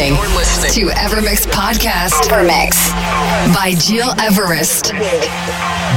Listening to Evermix Podcast. Evermix by Gil Everest.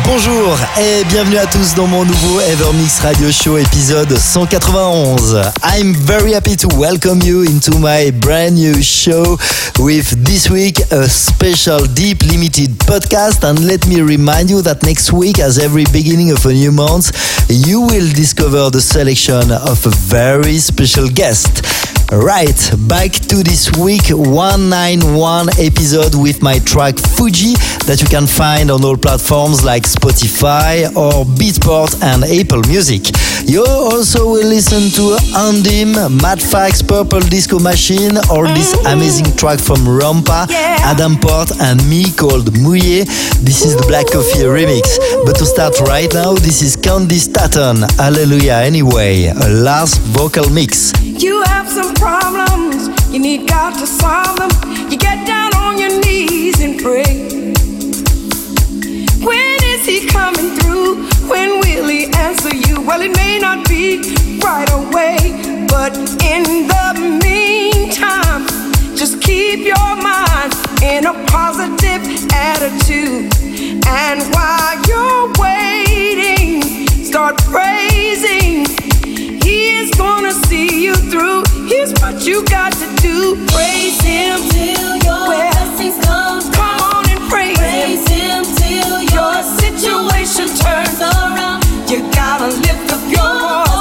Bonjour et bienvenue à tous dans mon nouveau Evermix Radio Show épisode 191. I'm very happy to welcome you into my brand new show with this week a special deep limited podcast and let me remind you that next week as every beginning of a new month you will discover the selection of a very special guest. Right, back to this week 191 episode with my track Fuji that you can find on all platforms like Spotify or Beatport and Apple Music. You also will listen to Andhim, Madfax, Purple Disco Machine or this mm-hmm. amazing track from Rampa, Adam Port and me called Muyè. This is the Black Coffee remix. But to start right now, this is Candi Staton, Hallelujah Anyway, a Larse vocal mix. You have some problems, you need God to solve them. You get down on your knees and pray. When is He coming through? When will He answer you? Well, it may not be right away, but in the meantime, just keep your mind in a positive attitude. And while you're waiting, start praising. Is gonna see you through. Here's what you got to do. Praise him till your Well, blessings come. Come on and praise, Praise him. him till Your your situation turns around. You gotta lift up your voice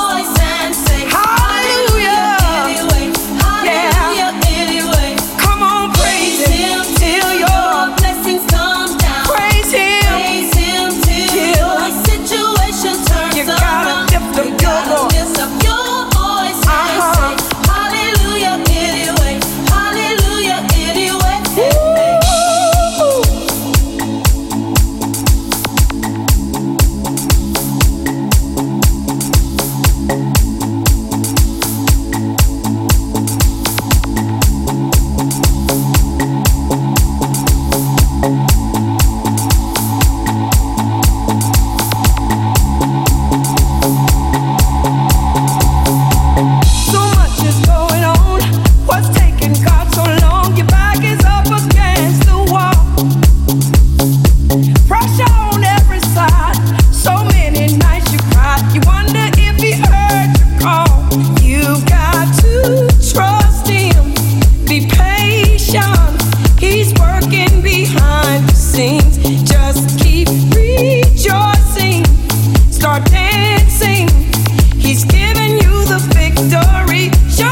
Giving you the victory. Show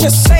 Just say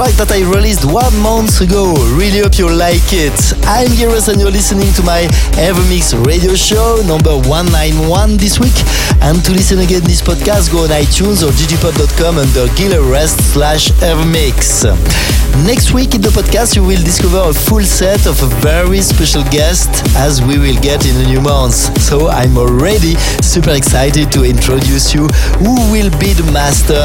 Track that I released one month ago. Really hope you like it. I'm Giros and you're listening to my Evermix radio show number 191 this week. And to listen again this podcast, go on iTunes or digipod.com under Gil Everest slash Evermix. Next week in the podcast, you will discover a full set of a very special guest as we will get in a new month. So I'm already super excited to introduce you who will be the master.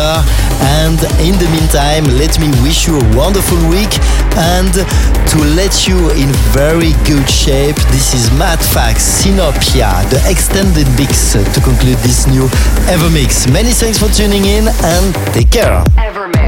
And in the meantime, let me wish you a wonderful week. And to let you in very good shape, this is Matt Fax Sinopia, the extended mix to conclude this new Ever Mix. Many thanks for tuning in and take care. Gil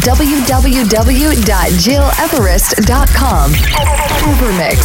www.gileverest.com. Evermix.